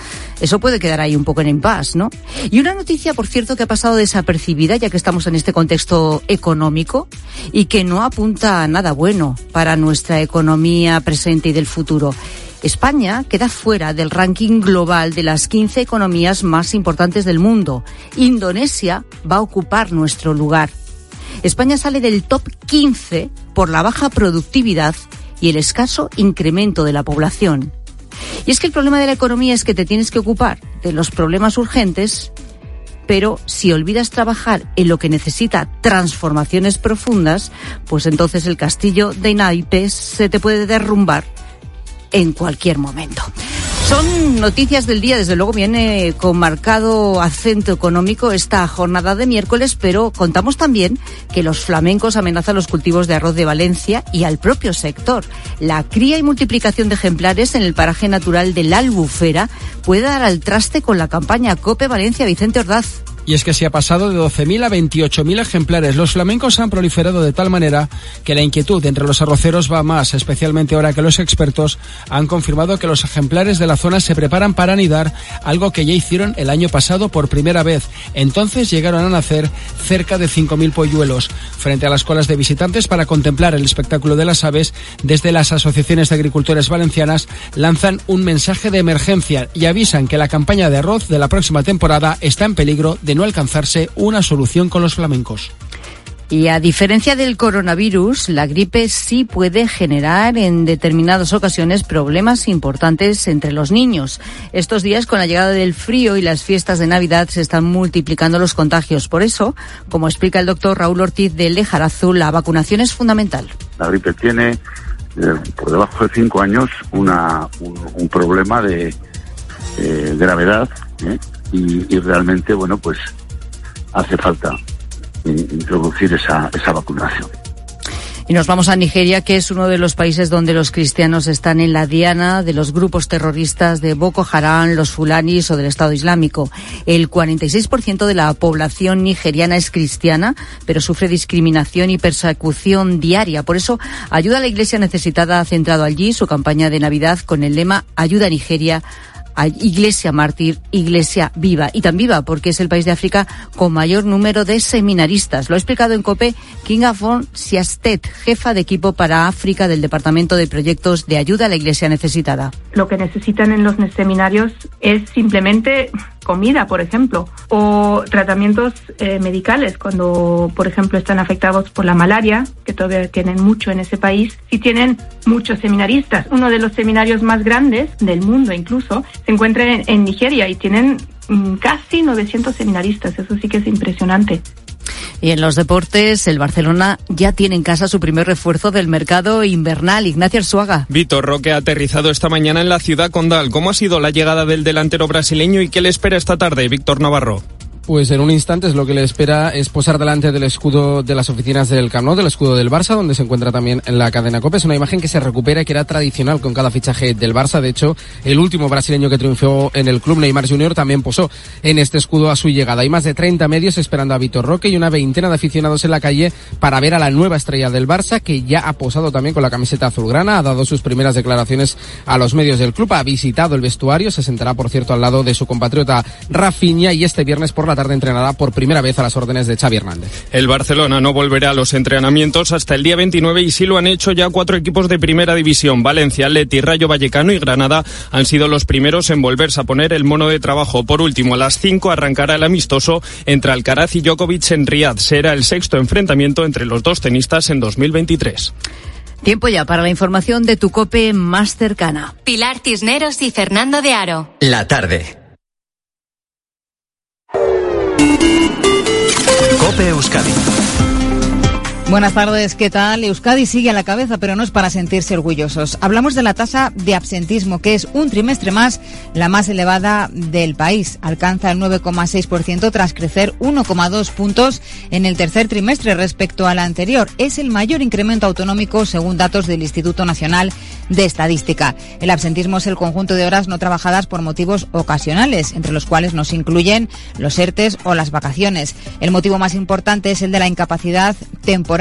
eso puede quedar ahí un poco en impasse, ¿no? Y una noticia, por cierto, que ha pasado desapercibida, ya que estamos en este contexto económico, y que no apunta a nada bueno para nuestra economía presente y del futuro. España queda fuera del ranking global de las 15 economías más importantes del mundo. Indonesia va a ocupar nuestro lugar. España sale del top 15 por la baja productividad y el escaso incremento de la población. Y es que el problema de la economía es que te tienes que ocupar de los problemas urgentes, pero si olvidas trabajar en lo que necesita transformaciones profundas, pues entonces el castillo de naipes se te puede derrumbar en cualquier momento. Son noticias del día, desde luego viene con marcado acento económico esta jornada de miércoles, pero contamos también que los flamencos amenazan los cultivos de arroz de Valencia y al propio sector. La cría y multiplicación de ejemplares en el paraje natural de la Albufera puede dar al traste con la campaña COPE Valencia Vicente Ordaz. Y es que se ha pasado de 12.000 a 28.000 ejemplares. Los flamencos han proliferado de tal manera que la inquietud entre los arroceros va más, especialmente ahora que los expertos han confirmado que los ejemplares de la zona se preparan para anidar, algo que ya hicieron el año pasado por primera vez. Entonces llegaron a nacer cerca de 5.000 polluelos. Frente a las colas de visitantes para contemplar el espectáculo de las aves, desde las asociaciones de agricultores valencianas lanzan un mensaje de emergencia y avisan que la campaña de arroz de la próxima temporada está en peligro de no alcanzarse una solución con los flamencos. Y a diferencia del coronavirus, la gripe sí puede generar en determinadas ocasiones problemas importantes entre los niños. Estos días, con la llegada del frío y las fiestas de Navidad, se están multiplicando los contagios. Por eso, como explica el doctor Raúl Ortiz de Lejarazu, la vacunación es fundamental. La gripe tiene, eh, por debajo de cinco años, una, un, problema de eh, gravedad ¿eh? Y, y realmente, bueno, pues hace falta introducir esa, esa vacunación. Y nos vamos a Nigeria, que es uno de los países donde los cristianos están en la diana de los grupos terroristas de Boko Haram, los Fulanis o del Estado Islámico. El 46% de la población nigeriana es cristiana, pero sufre discriminación y persecución diaria. Por eso, Ayuda a la Iglesia Necesitada ha centrado allí su campaña de Navidad con el lema Ayuda a Nigeria Iglesia Mártir, Iglesia Viva. Y tan viva porque es el país de África con mayor número de seminaristas. Lo ha explicado en COPE Kinga von Siastet, jefa de equipo para África del Departamento de Proyectos de Ayuda a la Iglesia Necesitada. Lo que necesitan en los seminarios es simplemente comida, por ejemplo, o tratamientos eh, medicales cuando, por ejemplo, están afectados por la malaria, que todavía tienen mucho en ese país. Si tienen muchos seminaristas, uno de los seminarios más grandes del mundo incluso, se encuentra en, Nigeria y tienen mm, casi 900 seminaristas. Eso sí que es impresionante. Y en los deportes, el Barcelona ya tiene en casa su primer refuerzo del mercado invernal. Ignacio Arzuaga. Vitor Roque ha aterrizado esta mañana en la ciudad condal. ¿Cómo ha sido la llegada del delantero brasileño y qué le espera esta tarde, Víctor Navarro? Pues en un instante es lo que le espera es posar delante del escudo de las oficinas del Camp del escudo del Barça, donde se encuentra también en la cadena COPE. Es una imagen que se recupera y que era tradicional con cada fichaje del Barça. De hecho, el último brasileño que triunfó en el club, Neymar Jr., también posó en este escudo a su llegada. Hay más de 30 medios esperando a Vitor Roque y una veintena de aficionados en la calle para ver a la nueva estrella del Barça, que ya ha posado también con la camiseta azulgrana, ha dado sus primeras declaraciones a los medios del club, ha visitado el vestuario, se sentará, por cierto, al lado de su compatriota Rafinha y este viernes por la tarde entrenará por primera vez a las órdenes de Xavi Hernández. El Barcelona no volverá a los entrenamientos hasta el día 29 y sí lo han hecho ya cuatro equipos de primera división. Valencia, Leti, Rayo Vallecano y Granada han sido los primeros en volverse a poner el mono de trabajo. Por último, a las 5 arrancará el amistoso entre Alcaraz y Djokovic en Riyadh. Será el sexto enfrentamiento entre los dos tenistas en 2023. Tiempo ya para la información de tu cope más cercana. Pilar Cisneros y Fernando de Aro. La tarde. Cope Euskadi. Buenas tardes, ¿qué tal? Euskadi sigue a la cabeza, pero no es para sentirse orgullosos. Hablamos de la tasa de absentismo, que es un trimestre más la más elevada del país. Alcanza el 9,6% tras crecer 1,2 puntos en el tercer trimestre respecto al anterior. Es el mayor incremento autonómico según datos del Instituto Nacional de Estadística. El absentismo es el conjunto de horas no trabajadas por motivos ocasionales, entre los cuales nos incluyen los ERTES o las vacaciones. El motivo más importante es el de la incapacidad temporal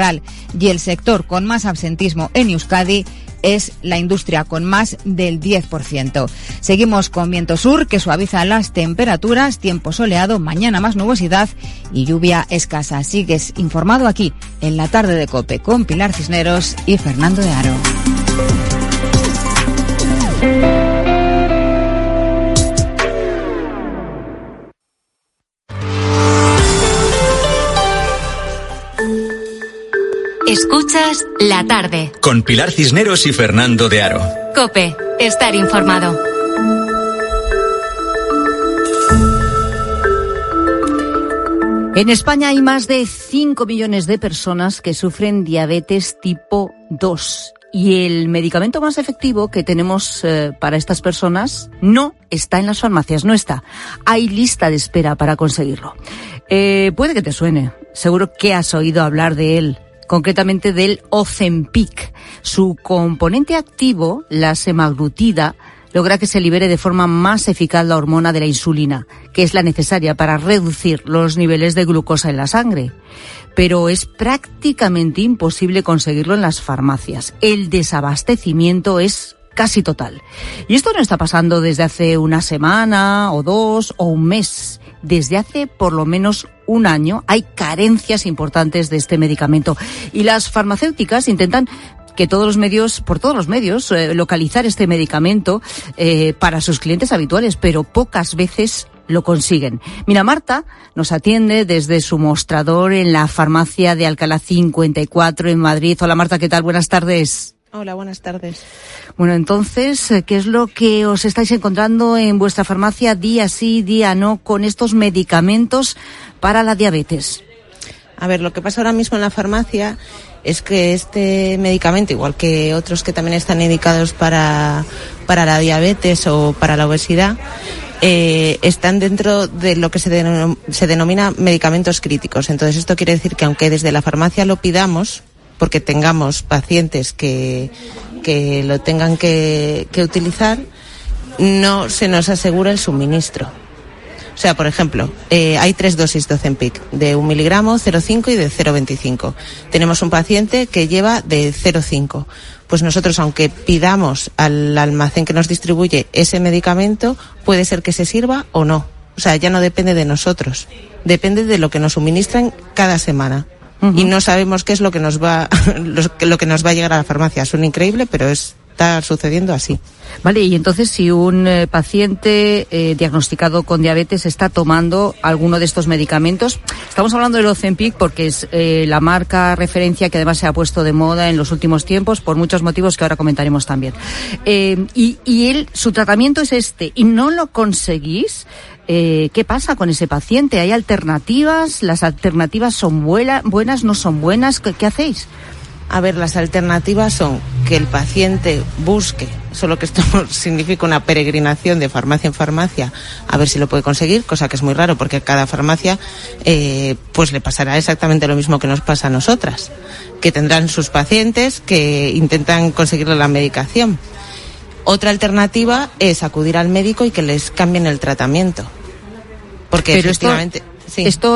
y el sector con más absentismo en Euskadi es la industria con más del 10%. Seguimos con viento sur que suaviza las temperaturas, tiempo soleado, mañana más nubosidad y lluvia escasa. Sigues informado aquí en la tarde de Cope con Pilar Cisneros y Fernando de Aro. Escuchas la tarde. Con Pilar Cisneros y Fernando de Aro. Cope, estar informado. En España hay más de 5 millones de personas que sufren diabetes tipo 2 Y el medicamento más efectivo que tenemos eh, para estas personas no está en las farmacias, no está. Hay lista de espera para conseguirlo. Eh, puede que te suene, seguro que has oído hablar de él, concretamente del Ozempic. Su componente activo, la semaglutida, logra que se libere de forma más eficaz la hormona de la insulina, que es la necesaria para reducir los niveles de glucosa en la sangre. Pero es prácticamente imposible conseguirlo en las farmacias. El desabastecimiento es casi total. Y esto no está pasando desde hace una semana o dos o un mes. Desde hace por lo menos un año hay carencias importantes de este medicamento y las farmacéuticas intentan que todos los medios, por todos los medios, eh, localizar este medicamento eh, para sus clientes habituales, pero pocas veces lo consiguen. Mira, Marta nos atiende desde su mostrador en la farmacia de Alcalá 54 en Madrid. Hola Marta, ¿qué tal? Buenas tardes. Hola, buenas tardes. Bueno, entonces, eh, ¿qué es lo que os estáis encontrando en vuestra farmacia día sí, día no, con estos medicamentos para la diabetes? A ver, lo que pasa ahora mismo en la farmacia es que este medicamento, igual que otros que también están indicados para, para la diabetes o para la obesidad, eh, están dentro de lo que se, se denomina medicamentos críticos. Entonces, esto quiere decir que aunque desde la farmacia lo pidamos, porque tengamos pacientes que, que lo tengan que, que utilizar, no se nos asegura el suministro. O sea, por ejemplo, eh, hay tres dosis de Ozempic, de un miligramo, 0,5 y de 0,25. Tenemos un paciente que lleva de 0,5. Pues nosotros, aunque pidamos al almacén que nos distribuye ese medicamento, puede ser que se sirva o no. O sea, ya no depende de nosotros. Depende de lo que nos suministran cada semana. Y no sabemos qué es lo que nos va, lo que nos va a llegar a la farmacia. Suena increíble, pero es está sucediendo así. Vale, y entonces si un eh, paciente eh, diagnosticado con diabetes está tomando alguno de estos medicamentos, estamos hablando del Ozempic porque es eh, la marca referencia que además se ha puesto de moda en los últimos tiempos por muchos motivos que ahora comentaremos también. y, él, su tratamiento es este y no lo conseguís, ¿qué pasa con ese paciente? ¿Hay alternativas? ¿Las alternativas son buenas? ¿No son buenas? ¿Qué, qué hacéis? A ver, las alternativas son que el paciente busque, solo que esto significa una peregrinación de farmacia en farmacia, a ver si lo puede conseguir, cosa que es muy raro porque cada farmacia eh, pues le pasará exactamente lo mismo que nos pasa a nosotras, que tendrán sus pacientes que intentan conseguirle la medicación. Otra alternativa es acudir al médico y que les cambien el tratamiento. Porque efectivamente. ¿Esto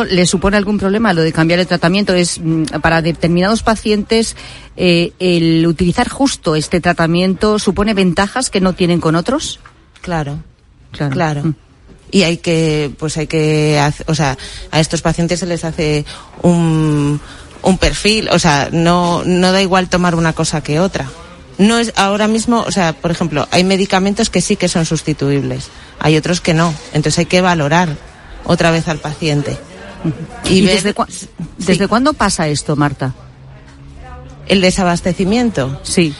le supone algún problema lo de cambiar el tratamiento? ¿Es mm, para determinados pacientes eh, el utilizar justo este tratamiento supone ventajas que no tienen con otros? Claro, claro. Mm. Y hay que, pues hay que, o sea, a estos pacientes se les hace un, un perfil, o sea, no, no da igual tomar una cosa que otra. No es ahora mismo, o sea, por ejemplo, hay medicamentos que sí que son sustituibles, hay otros que no. Entonces hay que valorar otra vez al paciente. ¿Y, desde, desde cuándo pasa esto, Marta? ¿El desabastecimiento? Sí.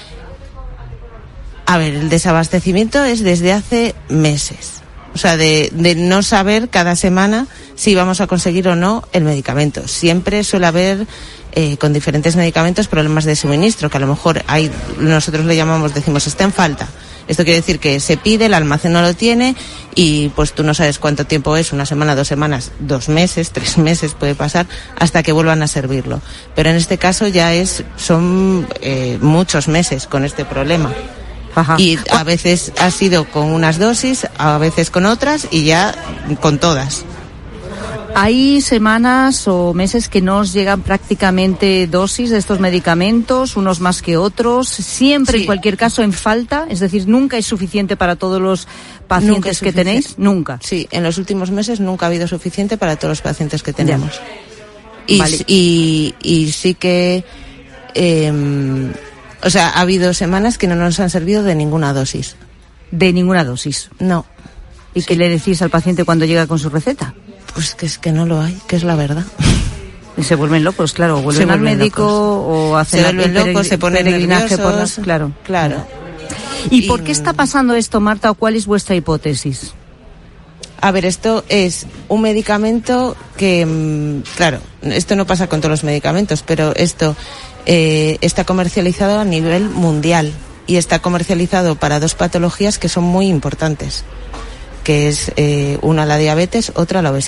A ver, el desabastecimiento es desde hace meses. O sea, de, de, no saber cada semana si vamos a conseguir o no el medicamento. Siempre suele haber eh, con diferentes medicamentos problemas de suministro, que a lo mejor hay, nosotros le llamamos, decimos, está en falta esto quiere decir que se pide, el almacén no lo tiene y pues tú no sabes cuánto tiempo es, una semana, dos semanas, dos meses, tres meses puede pasar hasta que vuelvan a servirlo. Pero en este caso ya es, son eh, muchos meses con este problema. Y a veces ha sido con unas dosis, a veces con otras y ya con todas. Hay semanas o meses que nos llegan prácticamente dosis de estos medicamentos, unos más que otros, siempre en cualquier caso en falta, es decir, nunca es suficiente para todos los pacientes que tenéis, nunca. Sí, en los últimos meses nunca ha habido suficiente para todos los pacientes que tenemos. Y, y, sí que, em, o sea, ha habido semanas que no nos han servido de ninguna dosis. De ninguna dosis. No. ¿Y qué le decís al paciente cuando llega con su receta? Pues que es que no lo hay, que es la verdad. Y se vuelven locos, claro, vuelven al médico o hacen se vuelven locos, se ponen nerviosos, por las... claro. Claro. ¿Y, por qué está pasando esto, Marta, o cuál es vuestra hipótesis? A ver, esto es un medicamento que, mm, claro, esto no pasa con todos los medicamentos, pero esto eh, está comercializado a nivel mundial y está comercializado para dos patologías que son muy importantes, que es eh, una la diabetes, otra la obesidad.